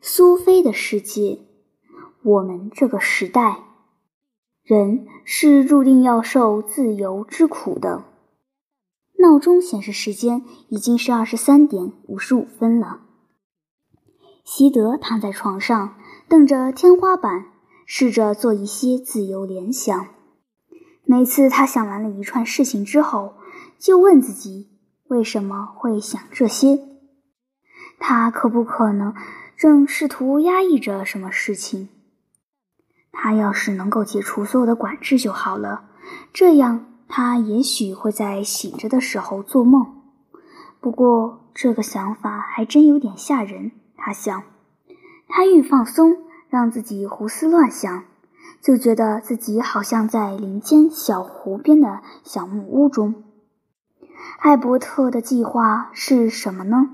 苏菲的世界，我们这个时代，人是注定要受自由之苦的。闹钟显示时间已经是二十三点五十五分了。席德躺在床上，瞪着天花板，试着做一些自由联想。每次他想完了一串事情之后，就问自己为什么会想这些。他可不可能正试图压抑着什么事情？他要是能够解除所有的管制就好了，这样他也许会在醒着的时候做梦。不过这个想法还真有点吓人。他想，他愈放松，让自己胡思乱想，就觉得自己好像在林间小湖边的小木屋中。艾伯特的计划是什么呢？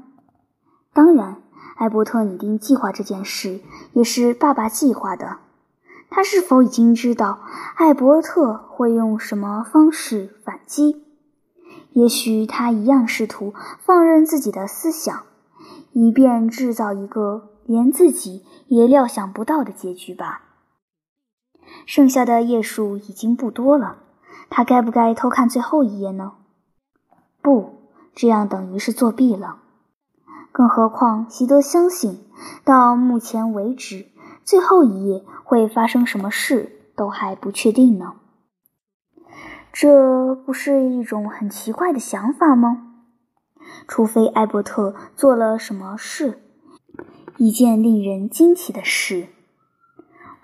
当然，艾伯特拟定计划这件事也是爸爸计划的。他是否已经知道艾伯特会用什么方式反击？也许他一样试图放任自己的思想，以便制造一个连自己也料想不到的结局吧。剩下的页数已经不多了，他该不该偷看最后一页呢？不，这样等于是作弊了。更何况，席德相信，到目前为止，最后一页会发生什么事都还不确定呢。这不是一种很奇怪的想法吗？除非艾伯特做了什么事，一件令人惊奇的事。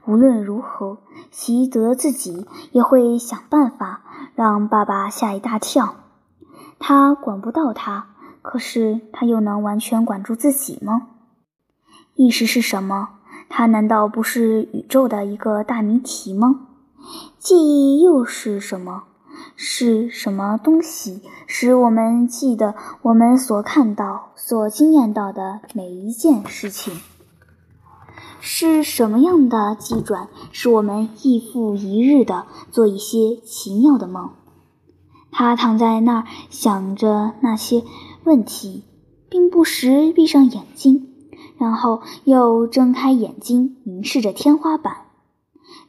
无论如何，席德自己也会想办法让爸爸吓一大跳。他管不到他。可是他又能完全管住自己吗？意识是什么？它难道不是宇宙的一个大谜题吗？记忆又是什么？是什么东西使我们记得我们所看到、所经验到的每一件事情？是什么样的机转使我们一复一日的做一些奇妙的梦？他躺在那儿想着那些。问题，并不时闭上眼睛，然后又睁开眼睛凝视着天花板，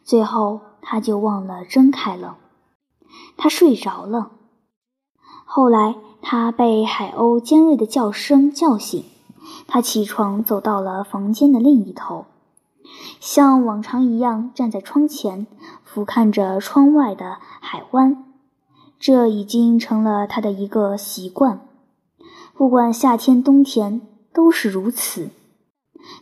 最后他就忘了睁开了。他睡着了。后来他被海鸥尖锐的叫声叫醒，他起床走到了房间的另一头，像往常一样站在窗前，俯瞰着窗外的海湾。这已经成了他的一个习惯。不管夏天冬天都是如此。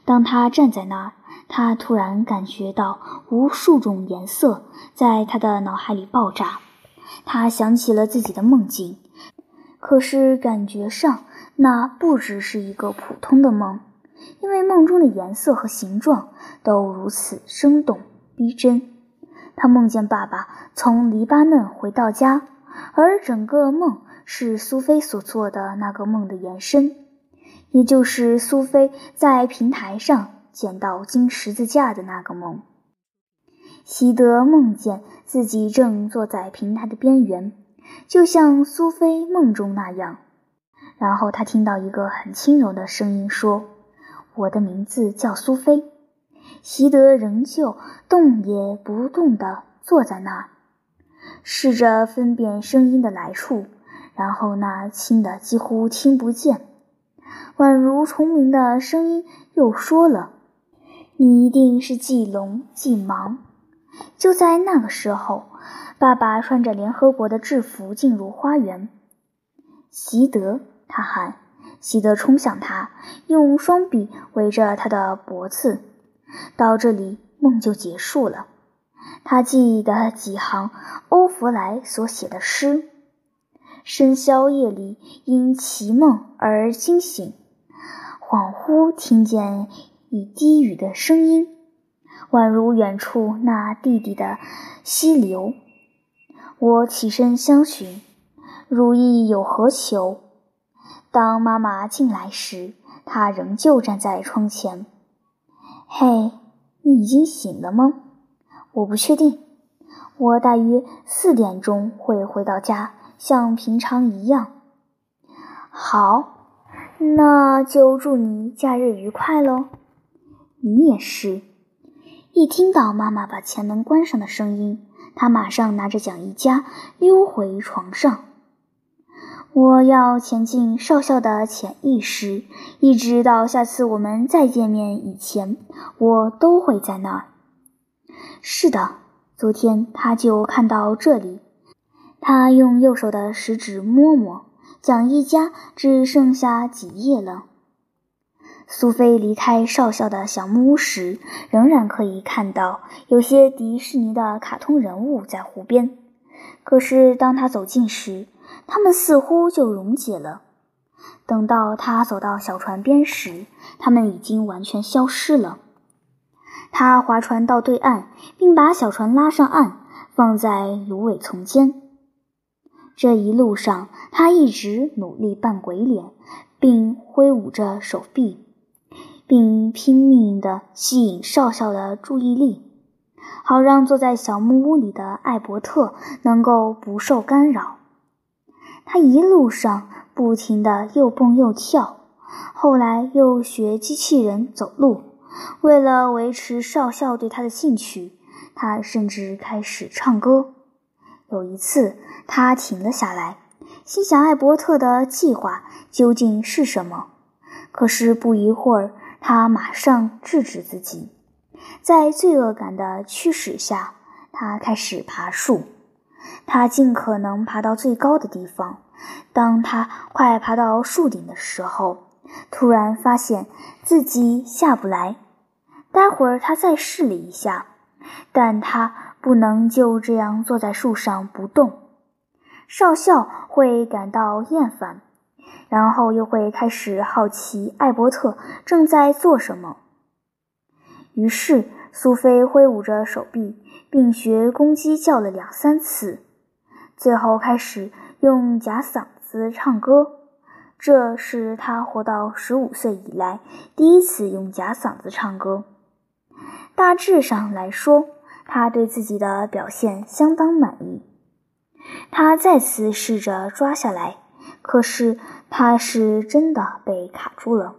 当他站在那儿，他突然感觉到无数种颜色在他的脑海里爆炸。他想起了自己的梦境，可是感觉上那不只是一个普通的梦，因为梦中的颜色和形状都如此生动逼真。他梦见爸爸从黎巴嫩回到家，而整个梦。是苏菲所做的那个梦的延伸，也就是苏菲在平台上捡到金十字架的那个梦。席德梦见自己正坐在平台的边缘，就像苏菲梦中那样。然后他听到一个很轻柔的声音说：“我的名字叫苏菲。”席德仍旧动也不动地坐在那儿，试着分辨声音的来处。然后那轻的几乎听不见，宛如虫鸣的声音又说了：“你一定是既聋既盲。”就在那个时候，爸爸穿着联合国的制服进入花园。习德，他喊。习德冲向他，用双臂围着他的脖子。到这里，梦就结束了。他记得几行欧弗莱所写的诗。深宵夜里，因奇梦而惊醒，恍惚听见一低语的声音，宛如远处那弟弟的溪流。我起身相寻，如意有何求？当妈妈进来时，她仍旧站在窗前。嘿，你已经醒了吗？我不确定。我大约四点钟会回到家。像平常一样，好，那就祝你假日愉快喽。你也是。一听到妈妈把前门关上的声音，他马上拿着讲义夹溜回床上。我要前进少校的潜意识，一直到下次我们再见面以前，我都会在那儿。是的，昨天他就看到这里。他用右手的食指摸摸讲义夹，只剩下几页了。苏菲离开少校的小木屋时，仍然可以看到有些迪士尼的卡通人物在湖边。可是当他走近时，他们似乎就溶解了。等到他走到小船边时，他们已经完全消失了。他划船到对岸，并把小船拉上岸，放在芦苇丛间。这一路上，他一直努力扮鬼脸，并挥舞着手臂。并拼命地吸引少校的注意力，好让坐在小木屋里的艾伯特能够不受干扰。他一路上不停地又蹦又跳，后来又学机器人走路。为了维持少校对他的兴趣，他甚至开始唱歌。有一次，他停了下来，心想艾伯特的计划究竟是什么。可是不一会儿。他马上制止自己，在罪恶感的驱使下，他开始爬树。他尽可能爬到最高的地方。当他快爬到树顶的时候，突然发现自己下不来。待会儿他再试了一下，但他不能就这样坐在树上不动。少校会感到厌烦。然后又会开始好奇艾伯特正在做什么。于是苏菲挥舞着手臂，并学公鸡叫了两三次，最后开始用假嗓子唱歌。这是他活到十五岁以来第一次用假嗓子唱歌。大致上来说，他对自己的表现相当满意。他再次试着抓下来。可是他是真的被卡住了。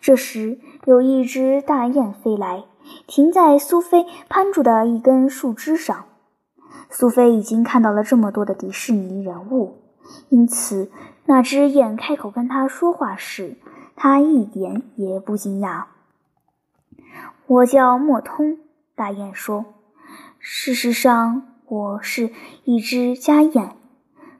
这时，有一只大雁飞来，停在苏菲攀住的一根树枝上。苏菲已经看到了这么多的迪士尼人物，因此那只雁开口跟他说话时，他一点也不惊讶。我叫莫通，大雁说：“事实上，我是一只家燕，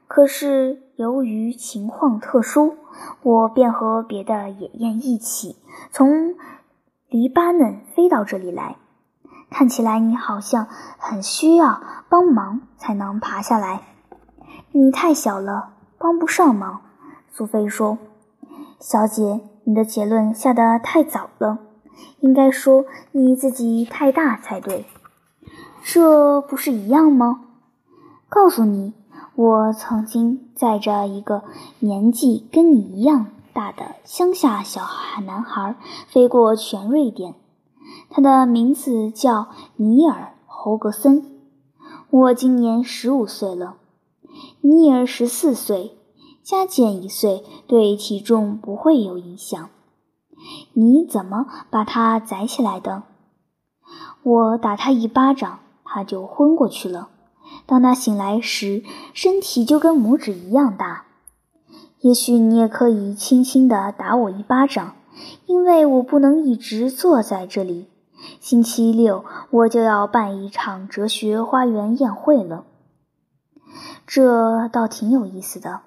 可是……”由于情况特殊，我便和别的野雁一起从黎巴嫩飞到这里来。看起来你好像很需要帮忙才能爬下来。你太小了，帮不上忙。苏菲说：“小姐，你的结论下得太早了。应该说你自己太大才对。这不是一样吗？告诉你。”我曾经载着一个年纪跟你一样大的乡下小孩男孩飞过全瑞典，他的名字叫尼尔·侯格森。我今年十五岁了，尼尔十四岁，加减一岁对体重不会有影响。你怎么把他载起来的？我打他一巴掌，他就昏过去了。当他醒来时，身体就跟拇指一样大。也许你也可以轻轻地打我一巴掌，因为我不能一直坐在这里。星期六我就要办一场哲学花园宴会了，这倒挺有意思的。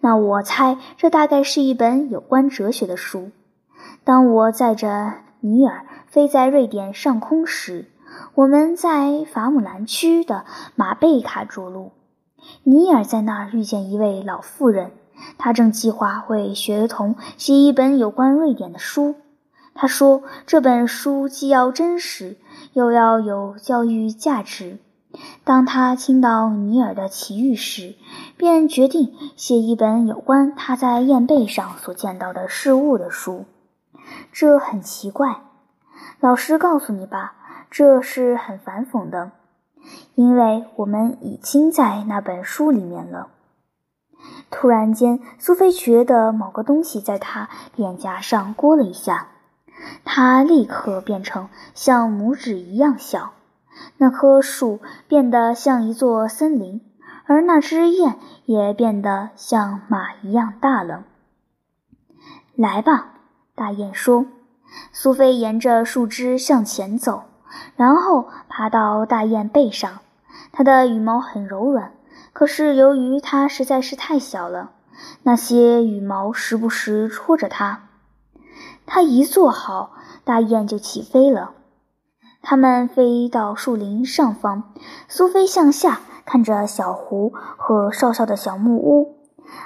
那我猜这大概是一本有关哲学的书。当我载着尼尔飞在瑞典上空时。我们在法姆兰区的马贝卡着陆。尼尔在那儿遇见一位老妇人，他正计划为学童写一本有关瑞典的书。他说，这本书既要真实，又要有教育价值。当他听到尼尔的奇遇时，便决定写一本有关他在燕背上所见到的事物的书。这很奇怪，老实告诉你吧。这是很反讽的，因为我们已经在那本书里面了。突然间，苏菲觉得某个东西在她脸颊上刮了一下，它立刻变成像拇指一样小。那棵树变得像一座森林，而那只雁也变得像马一样大了。来吧，大雁说。苏菲沿着树枝向前走，然后爬到大雁背上。它的羽毛很柔软，可是由于它实在是太小了，那些羽毛时不时戳着它。它一坐好，大雁就起飞了。它们飞到树林上方，苏菲向下看着小湖和少校的小木屋。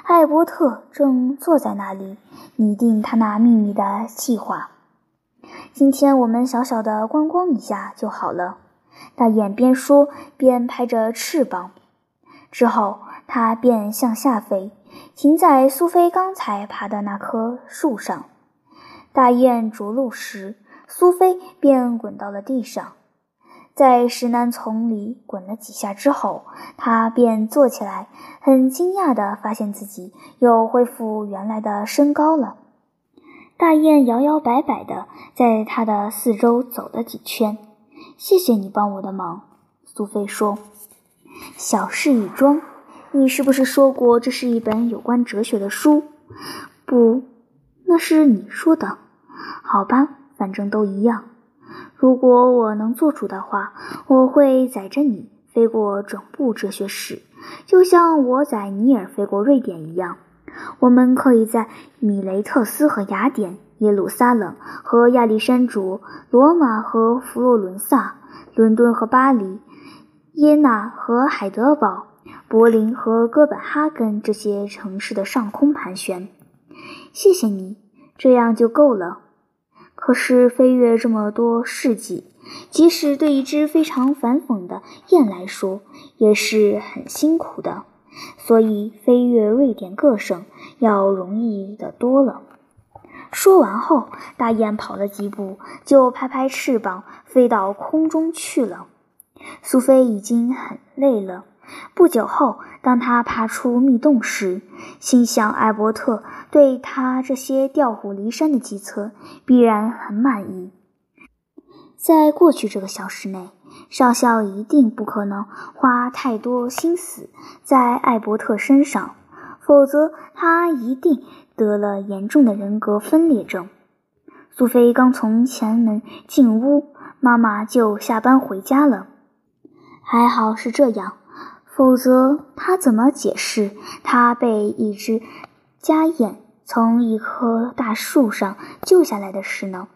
艾伯特正坐在那里拟定他那秘密的计划。今天我们小小的观光一下就好了。大雁边说边拍着翅膀，之后它便向下飞，停在苏菲刚才爬的那棵树上。大雁着陆时。苏菲便滚到了地上，在石楠丛里滚了几下之后，它便坐起来，很惊讶地发现自己又恢复原来的身高了。大雁摇摇摆摆地在它的四周走了几圈。“谢谢你帮我的忙。”苏菲说。“小事一桩。你是不是说过这是一本有关哲学的书？”“不，那是你说的。”“好吧。”反正都一样。如果我能做主的话，我会载着你飞过整部哲学史，就像我载尼尔飞过瑞典一样。我们可以在米雷特斯和雅典、耶路撒冷和亚历山卓、罗马和佛罗伦萨、伦敦和巴黎、耶纳和海德堡、柏林和哥本哈根这些城市的上空盘旋。谢谢你，这样就够了。可是飞越这么多世纪，即使对一只非常反讽的雁来说，也是很辛苦的。所以飞越瑞典各省要容易的多了。说完后，大雁跑了几步，就拍拍翅膀飞到空中去了。苏菲已经很累了。不久后，当他爬出密洞时，心想艾伯特对他这些调虎离山的计策必然很满意。在过去这个小时内，少校一定不可能花太多心思在艾伯特身上，否则他一定得了严重的人格分裂症。苏菲刚从前门进屋，妈妈就下班回家了。还好是这样。否则，他怎么解释他被一只家燕从一棵大树上救下来的事呢？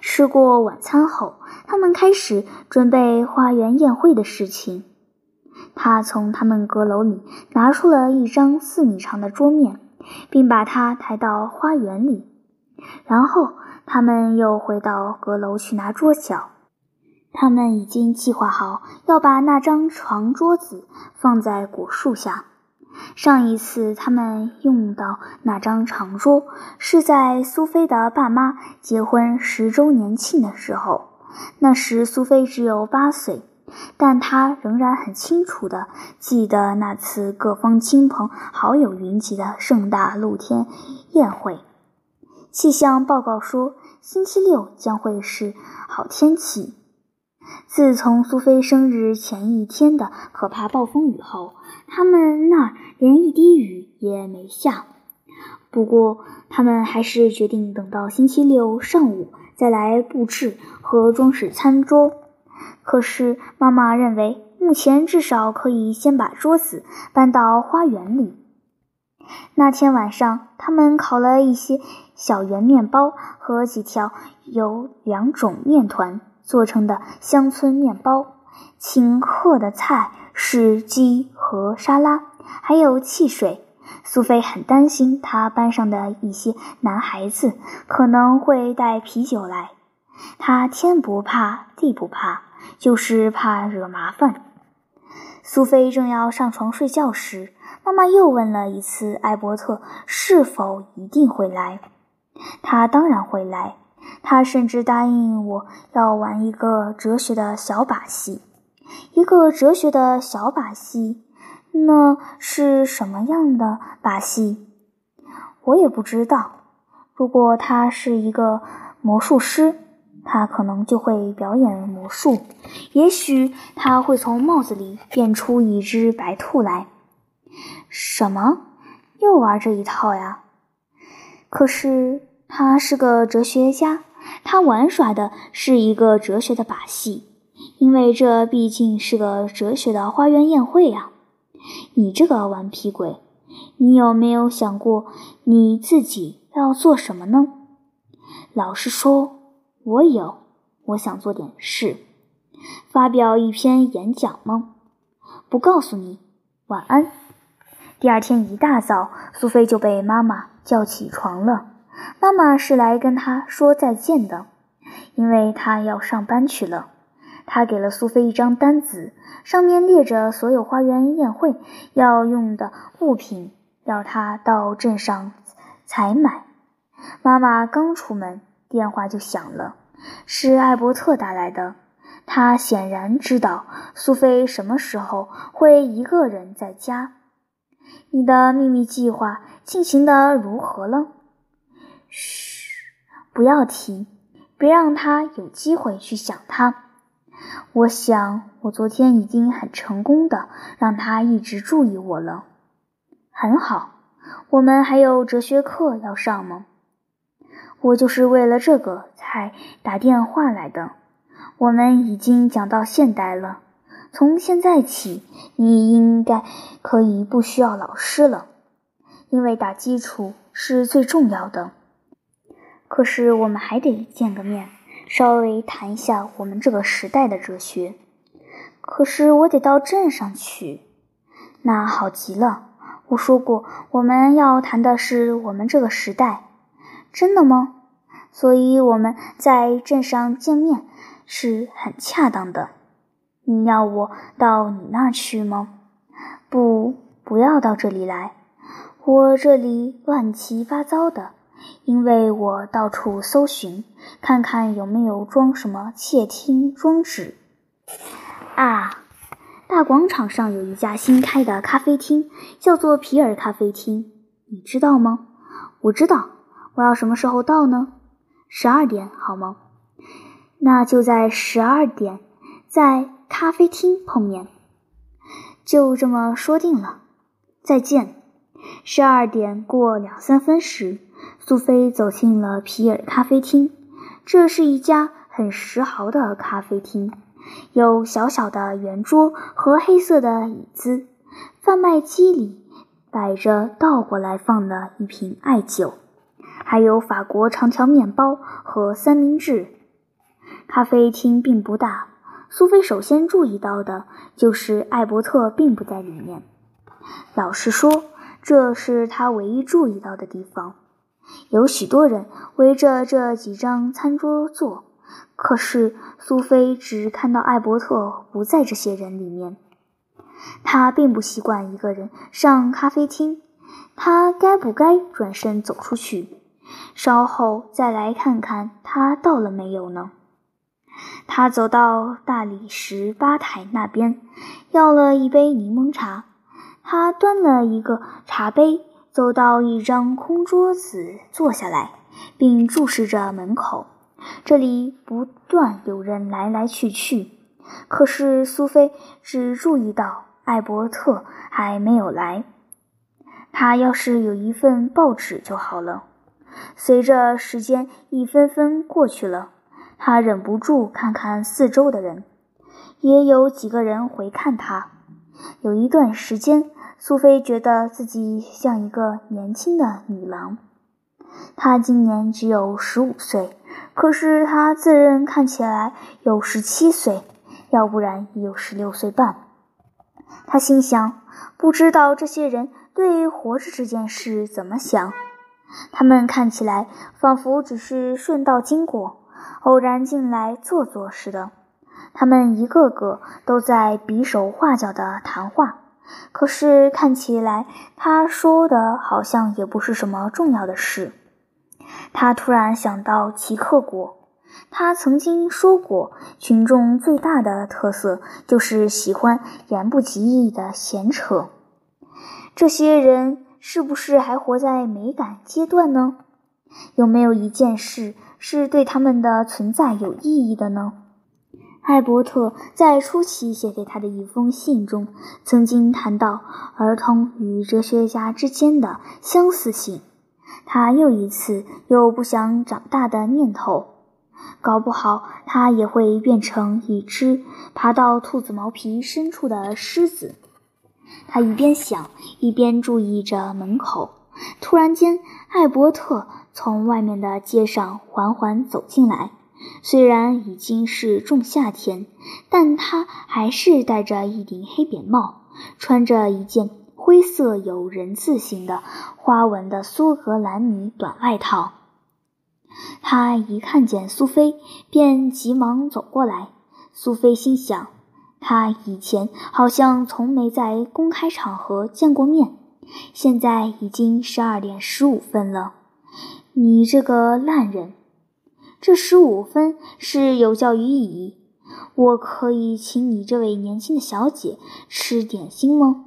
吃过晚餐后，他们开始准备花园宴会的事情。他从他们阁楼里拿出了一张四米长的桌面，并把它抬到花园里。然后，他们又回到阁楼去拿桌角。他们已经计划好要把那张长桌子放在果树下。上一次他们用到那张长桌是在苏菲的爸妈结婚十周年庆的时候。那时苏菲只有八岁，但她仍然很清楚地记得那次各方亲朋好友云集的盛大露天宴会。气象报告说，星期六将会是好天气。自从苏菲生日前一天的可怕暴风雨后，他们那儿连一滴雨也没下。不过，他们还是决定等到星期六上午再来布置和装饰餐桌。可是，妈妈认为目前至少可以先把桌子搬到花园里。那天晚上，他们烤了一些小圆面包和几条有两种面团。做成的乡村面包，请客的菜是鸡和沙拉，还有汽水。苏菲很担心她班上的一些男孩子可能会带啤酒来。她天不怕地不怕，就是怕惹麻烦。苏菲正要上床睡觉时，妈妈又问了一次艾伯特是否一定会来。他当然会来。他甚至答应我要玩一个哲学的小把戏，一个哲学的小把戏，那是什么样的把戏？我也不知道。如果他是一个魔术师，他可能就会表演魔术。也许他会从帽子里变出一只白兔来。什么？又玩这一套呀？可是他是个哲学家，他玩耍的是一个哲学的把戏，因为这毕竟是个哲学的花园宴会呀。你这个顽皮鬼，你有没有想过你自己要做什么呢？老实说，我有，我想做点事，发表一篇演讲吗？不告诉你，晚安。第二天一大早，苏菲就被妈妈叫起床了。妈妈是来跟他说再见的，因为她要上班去了。她给了苏菲一张单子，上面列着所有花园宴会要用的物品，要她到镇上采买。妈妈刚出门，电话就响了，是艾伯特打来的。他显然知道苏菲什么时候会一个人在家。你的秘密计划进行的如何了？嘘，不要提，别让他有机会去想他。我想，我昨天已经很成功的让他一直注意我了。很好，我们还有哲学课要上吗？我就是为了这个才打电话来的。我们已经讲到现代了。从现在起，你应该可以不需要老师了，因为打基础是最重要的。可是我们还得见个面，稍微谈一下我们这个时代的哲学。可是我得到镇上去，那好极了。我说过，我们要谈的是我们这个时代，真的吗？所以我们在镇上见面是很恰当的。你要我到你那儿去吗？不，不要到这里来。我这里乱七八糟的，因为我到处搜寻，看看有没有装什么窃听装置。啊，大广场上有一家新开的咖啡厅，叫做皮尔咖啡厅，你知道吗？我知道。我要什么时候到呢？十二点好吗？那就在十二点，在。咖啡厅碰面，就这么说定了。再见。十二点过两三分时，苏菲走进了皮尔咖啡厅。这是一家很时髦的咖啡厅，有小小的圆桌和黑色的椅子。贩卖机里摆着倒过来放的一瓶艾酒，还有法国长条面包和三明治。咖啡厅并不大。苏菲首先注意到的就是艾伯特并不在里面。老实说，这是他唯一注意到的地方。有许多人围着这几张餐桌坐，可是苏菲只看到艾伯特不在这些人里面。他并不习惯一个人上咖啡厅，他该不该转身走出去，稍后再来看看他到了没有呢？他走到大理石吧台那边，要了一杯柠檬茶。他端了一个茶杯，走到一张空桌子坐下来，并注视着门口。这里不断有人来来去去，可是苏菲只注意到艾伯特还没有来。他要是有一份报纸就好了。随着时间一分分过去了。他忍不住看看四周的人，也有几个人回看他。有一段时间，苏菲觉得自己像一个年轻的女郎。她今年只有十五岁，可是她自认看起来有十七岁，要不然也有十六岁半。她心想：不知道这些人对活着这件事怎么想？他们看起来仿佛只是顺道经过。偶然进来坐坐似的，他们一个个都在比手画脚的谈话，可是看起来他说的好像也不是什么重要的事。他突然想到齐克果，他曾经说过，群众最大的特色就是喜欢言不及义的闲扯。这些人是不是还活在美感阶段呢？有没有一件事？是对他们的存在有意义的呢？艾伯特在初期写给他的一封信中，曾经谈到儿童与哲学家之间的相似性。他又一次有不想长大的念头，搞不好他也会变成一只爬到兔子毛皮深处的狮子。他一边想，一边注意着门口。突然间，艾伯特从外面的街上缓缓走进来。虽然已经是仲夏天，但他还是戴着一顶黑扁帽，穿着一件灰色有人字形的花纹的苏格兰呢短外套。他一看见苏菲，便急忙走过来。苏菲心想，他以前好像从没在公开场合见过面。现在已经十二点十五分了，你这个烂人！这十五分是有教于意义。我可以请你这位年轻的小姐吃点心吗？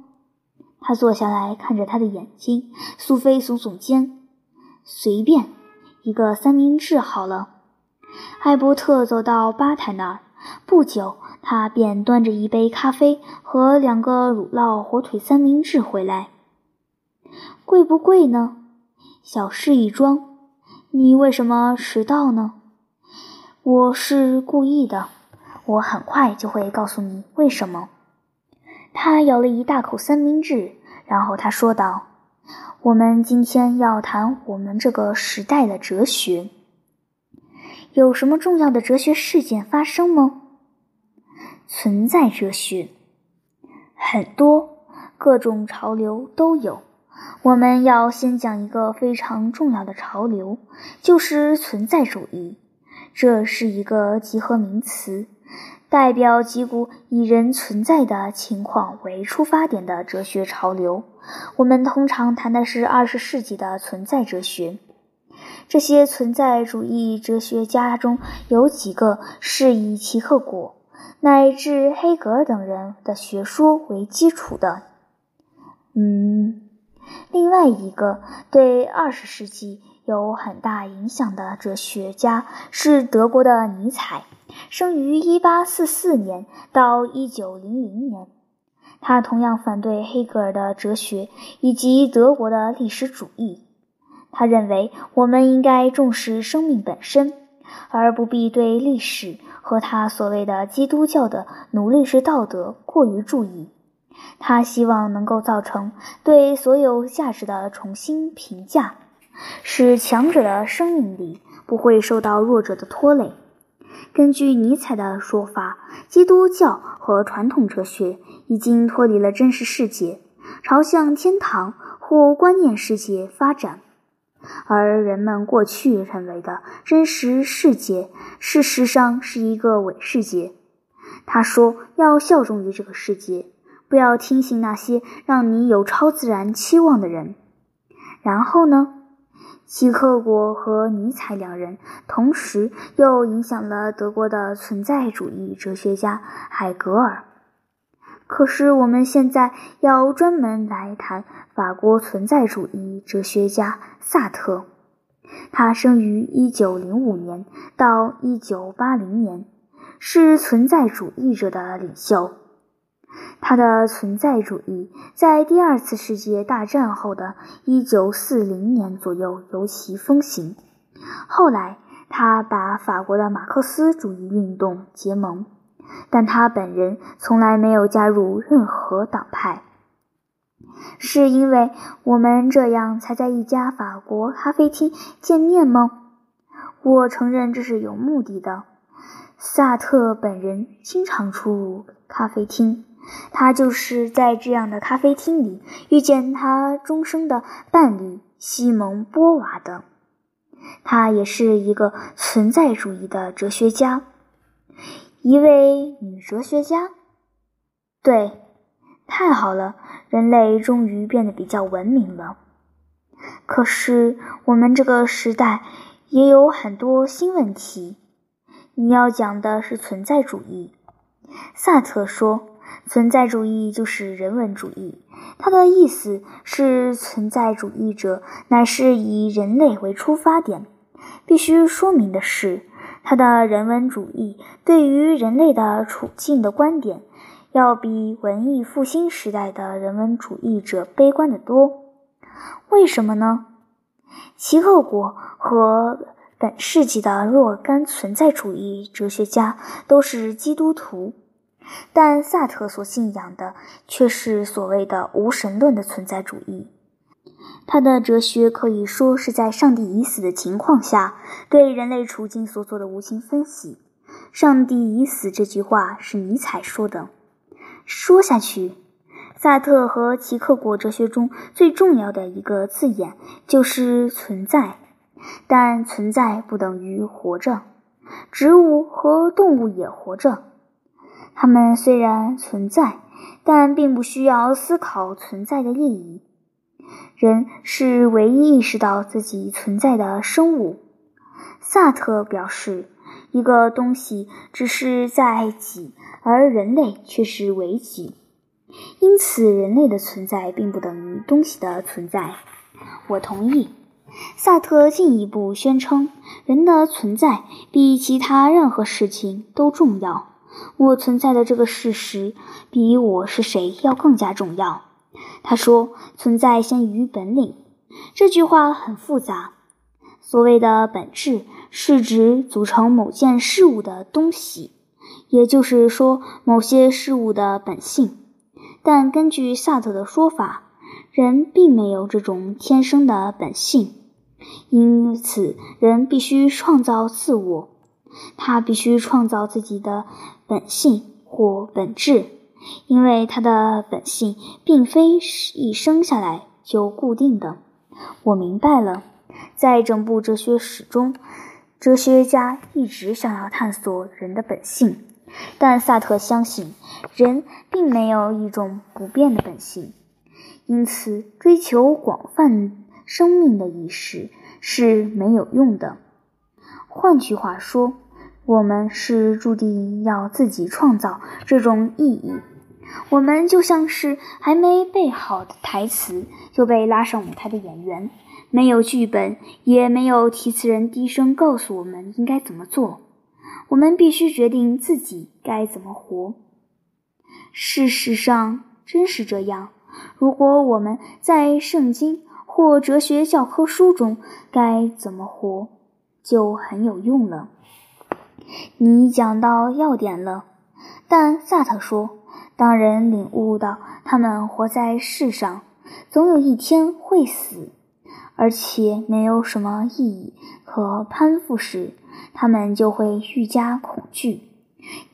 他坐下来看着她的眼睛。苏菲耸耸肩，随便，一个三明治好了。艾伯特走到吧台那儿，不久他便端着一杯咖啡和两个乳酪火腿三明治回来。贵不贵呢？小事一桩。你为什么迟到呢？我是故意的，我很快就会告诉你为什么。他咬了一大口三明治，然后他说道：“我们今天要谈我们这个时代的哲学。有什么重要的哲学事件发生吗？存在哲学，很多，各种潮流都有。我们要先讲一个非常重要的潮流，就是存在主义。”这是一个集合名词，代表几股以人存在的情况为出发点的哲学潮流。我们通常谈的是二十世纪的存在哲学。这些存在主义哲学家中有几个是以齐克果乃至黑格尔等人的学说为基础的。嗯，另外一个对二十世纪。有很大影响的哲学家是德国的尼采，生于1844年到1900年。他同样反对黑格尔的哲学以及德国的历史主义。他认为我们应该重视生命本身，而不必对历史和他所谓的基督教的奴隶制道德过于注意。他希望能够造成对所有价值的重新评价。使强者的生命力不会受到弱者的拖累。根据尼采的说法，基督教和传统哲学已经脱离了真实世界，朝向天堂或观念世界发展，而人们过去认为的真实世界，事实上是一个伪世界。他说：“要效忠于这个世界，不要听信那些让你有超自然期望的人。”然后呢？希克果和尼采两人同时又影响了德国的存在主义哲学家海格尔。可是我们现在要专门来谈法国存在主义哲学家萨特。他生于1905年到1980年，是存在主义者的领袖。他的存在主义在第二次世界大战后的一九四零年左右尤其风行。后来，他把法国的马克思主义运动结盟，但他本人从来没有加入任何党派。是因为我们这样才在一家法国咖啡厅见面吗？我承认这是有目的的。萨特本人经常出入咖啡厅。他就是在这样的咖啡厅里遇见他终生的伴侣西蒙波娃的。他也是一个存在主义的哲学家，一位女哲学家。对，太好了，人类终于变得比较文明了。可是我们这个时代也有很多新问题。你要讲的是存在主义，萨特说。存在主义就是人文主义，它的意思是，存在主义者乃是以人类为出发点，必须说明的是，他的人文主义对于人类的处境的观点，要比文艺复兴时代的人文主义者悲观得多。为什么呢？其后果和本世纪的若干存在主义哲学家都是基督徒，但萨特所信仰的却是所谓的无神论的存在主义。他的哲学可以说是在“上帝已死”的情况下对人类处境所做的无情分析。“上帝已死”这句话是尼采说的。说下去，萨特和齐克果哲学中最重要的一个字眼就是“存在”，但存在不等于活着。植物和动物也活着，它们虽然存在，但并不需要思考存在的意义。人是唯一意识到自己存在的生物。萨特表示，一个东西只是在己，而人类却是为己，因此人类的存在并不等于东西的存在。我同意。萨特进一步宣称，人的存在比其他任何事情都重要。我存在的这个事实，比我是谁要更加重要。他说：“存在先于本领。”这句话很复杂。所谓的本质是指组成某件事物的东西，也就是说某些事物的本性。但根据萨特的说法，人并没有这种天生的本性，因此人必须创造自我。他必须创造自己的本性或本质。因为他的本性并非是一生下来就固定的。我明白了，在整部哲学史中，哲学家一直想要探索人的本性，但萨特相信人并没有一种不变的本性，因此追求广泛生命的意识是没有用的。换句话说，我们是注定要自己创造这种意义。我们就像是还没背好的台词就被拉上舞台的演员，没有剧本，也没有提词人低声告诉我们应该怎么做。我们必须决定自己该怎么活。事实上，真是这样。如果我们在圣经或哲学教科书中该怎么活，就很有用了。你讲到要点了，但萨特说。当人领悟到他们活在世上，总有一天会死，而且没有什么意义可攀附时，他们就会愈加恐惧。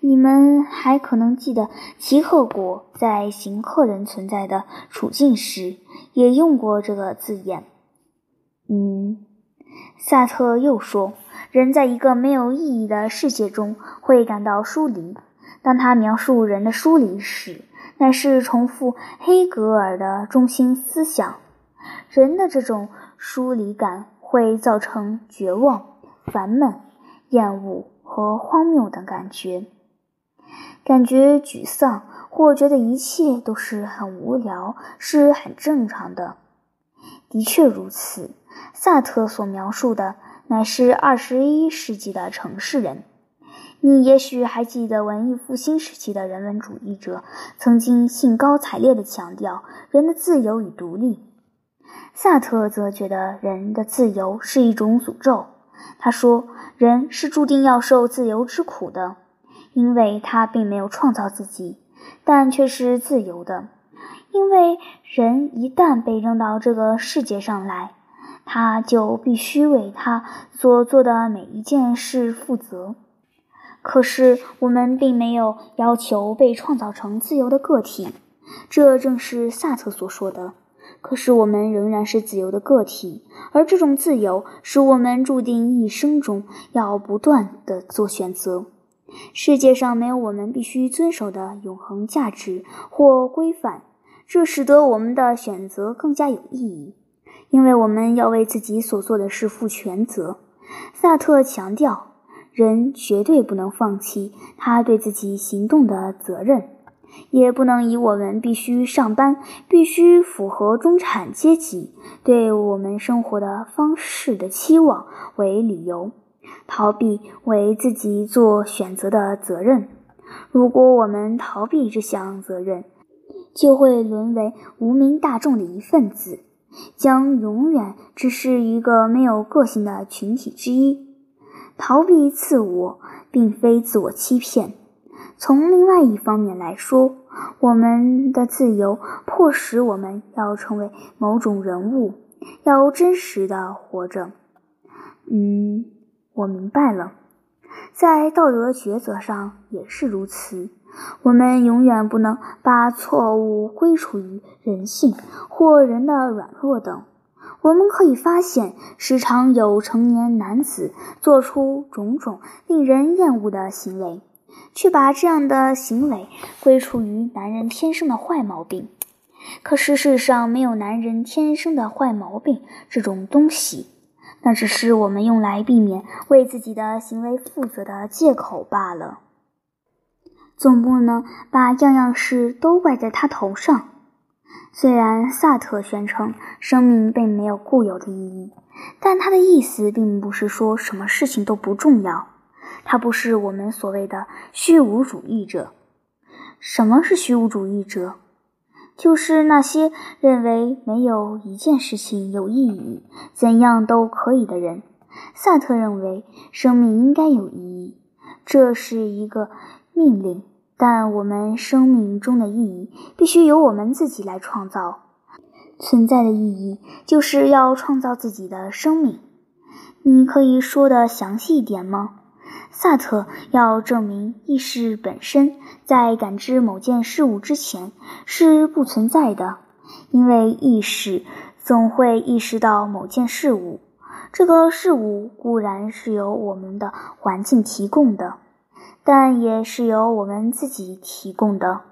你们还可能记得齐克果在行客人存在的处境时，也用过这个字眼。嗯，萨特又说，人在一个没有意义的世界中会感到疏离。当他描述人的疏离时，乃是重复黑格尔的中心思想。人的这种疏离感会造成绝望、烦闷、厌恶和荒谬等感觉，感觉沮丧或觉得一切都是很无聊，是很正常的。的确如此，萨特所描述的乃是二十一世纪的城市人。你也许还记得文艺复兴时期的人文主义者曾经兴高采烈地强调人的自由与独立。萨特则觉得人的自由是一种诅咒。他说，人是注定要受自由之苦的，因为他并没有创造自己，但却是自由的。因为人一旦被扔到这个世界上来，他就必须为他所做的每一件事负责。可是，我们并没有要求被创造成自由的个体，这正是萨特所说的。可是，我们仍然是自由的个体，而这种自由使我们注定一生中要不断地做选择。世界上没有我们必须遵守的永恒价值或规范，这使得我们的选择更加有意义，因为我们要为自己所做的事负全责。萨特强调。人绝对不能放弃他对自己行动的责任，也不能以我们必须上班、必须符合中产阶级对我们生活的方式的期望为理由，逃避为自己做选择的责任。如果我们逃避这项责任，就会沦为无名大众的一份子，将永远只是一个没有个性的群体之一。逃避自我，并非自我欺骗。从另外一方面来说，我们的自由迫使我们要成为某种人物，要真实的活着。嗯，我明白了，在道德抉择上也是如此。我们永远不能把错误归属于人性或人的软弱等。我们可以发现，时常有成年男子做出种种令人厌恶的行为。却把这样的行为归属于男人天生的坏毛病，可事实上没有男人天生的坏毛病这种东西，那只是我们用来避免为自己的行为负责的借口罢了。总不能把样样事都怪在他头上。虽然萨特宣称生命并没有固有的意义，但他的意思并不是说什么事情都不重要。他不是我们所谓的虚无主义者。什么是虚无主义者？就是那些认为没有一件事情有意义，怎样都可以的人。萨特认为生命应该有意义，这是一个命令。但我们生命中的意义必须由我们自己来创造。存在的意义就是要创造自己的生命。你可以说的详细一点吗？萨特要证明意识本身在感知某件事物之前是不存在的，因为意识总会意识到某件事物。这个事物固然是由我们的环境提供的，但也是由我们自己提供的。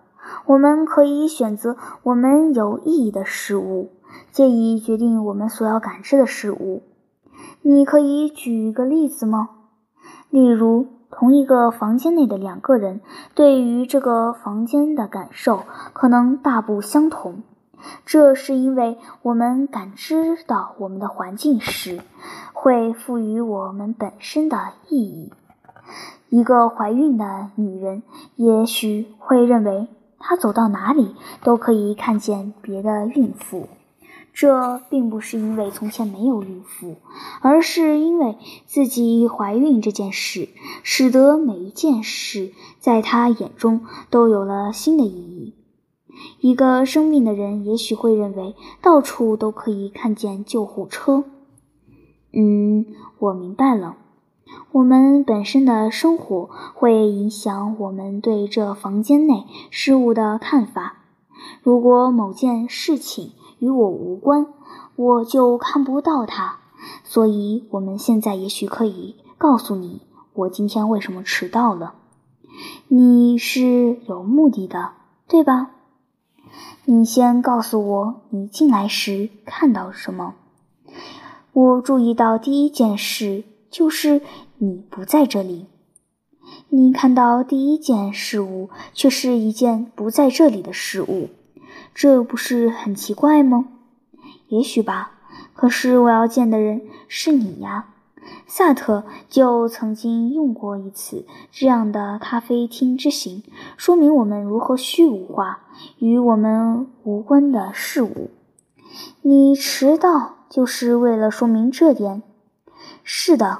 我们可以选择我们有意义的事物，借以决定我们所要感知的事物。你可以举一个例子吗？例如，同一个房间内的两个人对于这个房间的感受可能大不相同。这是因为我们感知到我们的环境时，会赋予我们本身的意义。一个怀孕的女人也许会认为，她走到哪里都可以看见别的孕妇。这并不是因为从前没有孕妇，而是因为自己怀孕这件事，使得每一件事在她眼中都有了新的意义。一个生病的人也许会认为到处都可以看见救护车。嗯，我明白了。我们本身的生活会影响我们对这房间内事物的看法。如果某件事情，与我无关，我就看不到它。所以，我们现在也许可以告诉你，我今天为什么迟到了。你是有目的的，对吧？你先告诉我，你进来时看到什么？我注意到第一件事就是你不在这里。你看到第一件事物，却是一件不在这里的事物。这不是很奇怪吗？也许吧。可是我要见的人是你呀。萨特就曾经用过一次这样的咖啡厅之行，说明我们如何虚无化与我们无关的事物。你迟到就是为了说明这点。是的，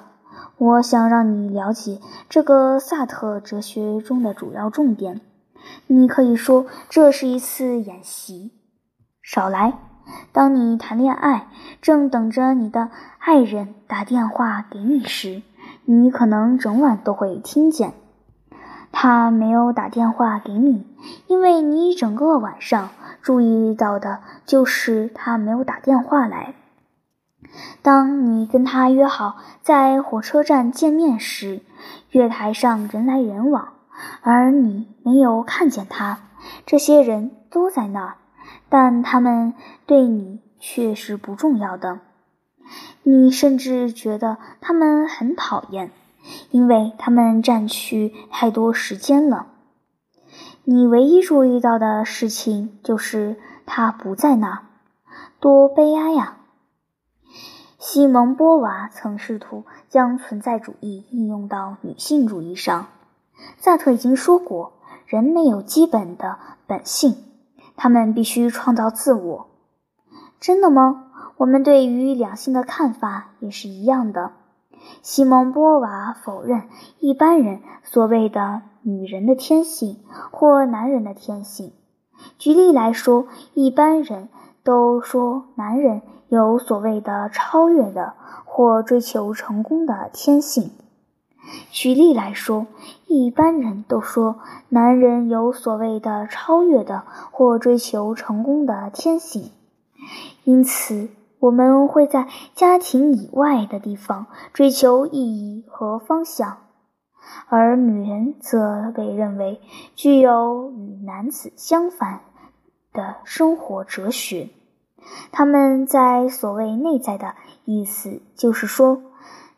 我想让你了解这个萨特哲学中的主要重点。你可以说这是一次演习。少来！当你谈恋爱，正等着你的爱人打电话给你时，你可能整晚都会听见。他没有打电话给你，因为你整个晚上注意到的就是他没有打电话来。当你跟他约好在火车站见面时，月台上人来人往。而你没有看见他，这些人都在那儿，但他们对你却是不重要的。你甚至觉得他们很讨厌，因为他们占据太多时间了。你唯一注意到的事情就是他不在那儿，多悲哀呀！西蒙·波娃曾试图将存在主义应用到女性主义上。萨特已经说过，人没有基本的本性，他们必须创造自我。真的吗？我们对于两性的看法也是一样的。西蒙·波娃否认一般人所谓的女人的天性或男人的天性。举例来说，一般人都说男人。有所谓的超越的或追求成功的天性。举例来说，一般人都说男人有所谓的超越的或追求成功的天性，因此我们会在家庭以外的地方追求意义和方向，而女人则被认为具有与男子相反的生活哲学。他们在所谓内在的意思，就是说，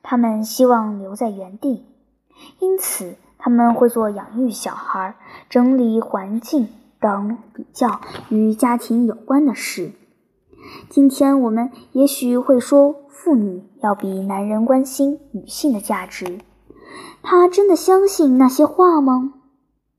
他们希望留在原地，因此他们会做养育小孩、整理环境等比较与家庭有关的事。今天我们也许会说，妇女要比男人关心女性的价值。他真的相信那些话吗？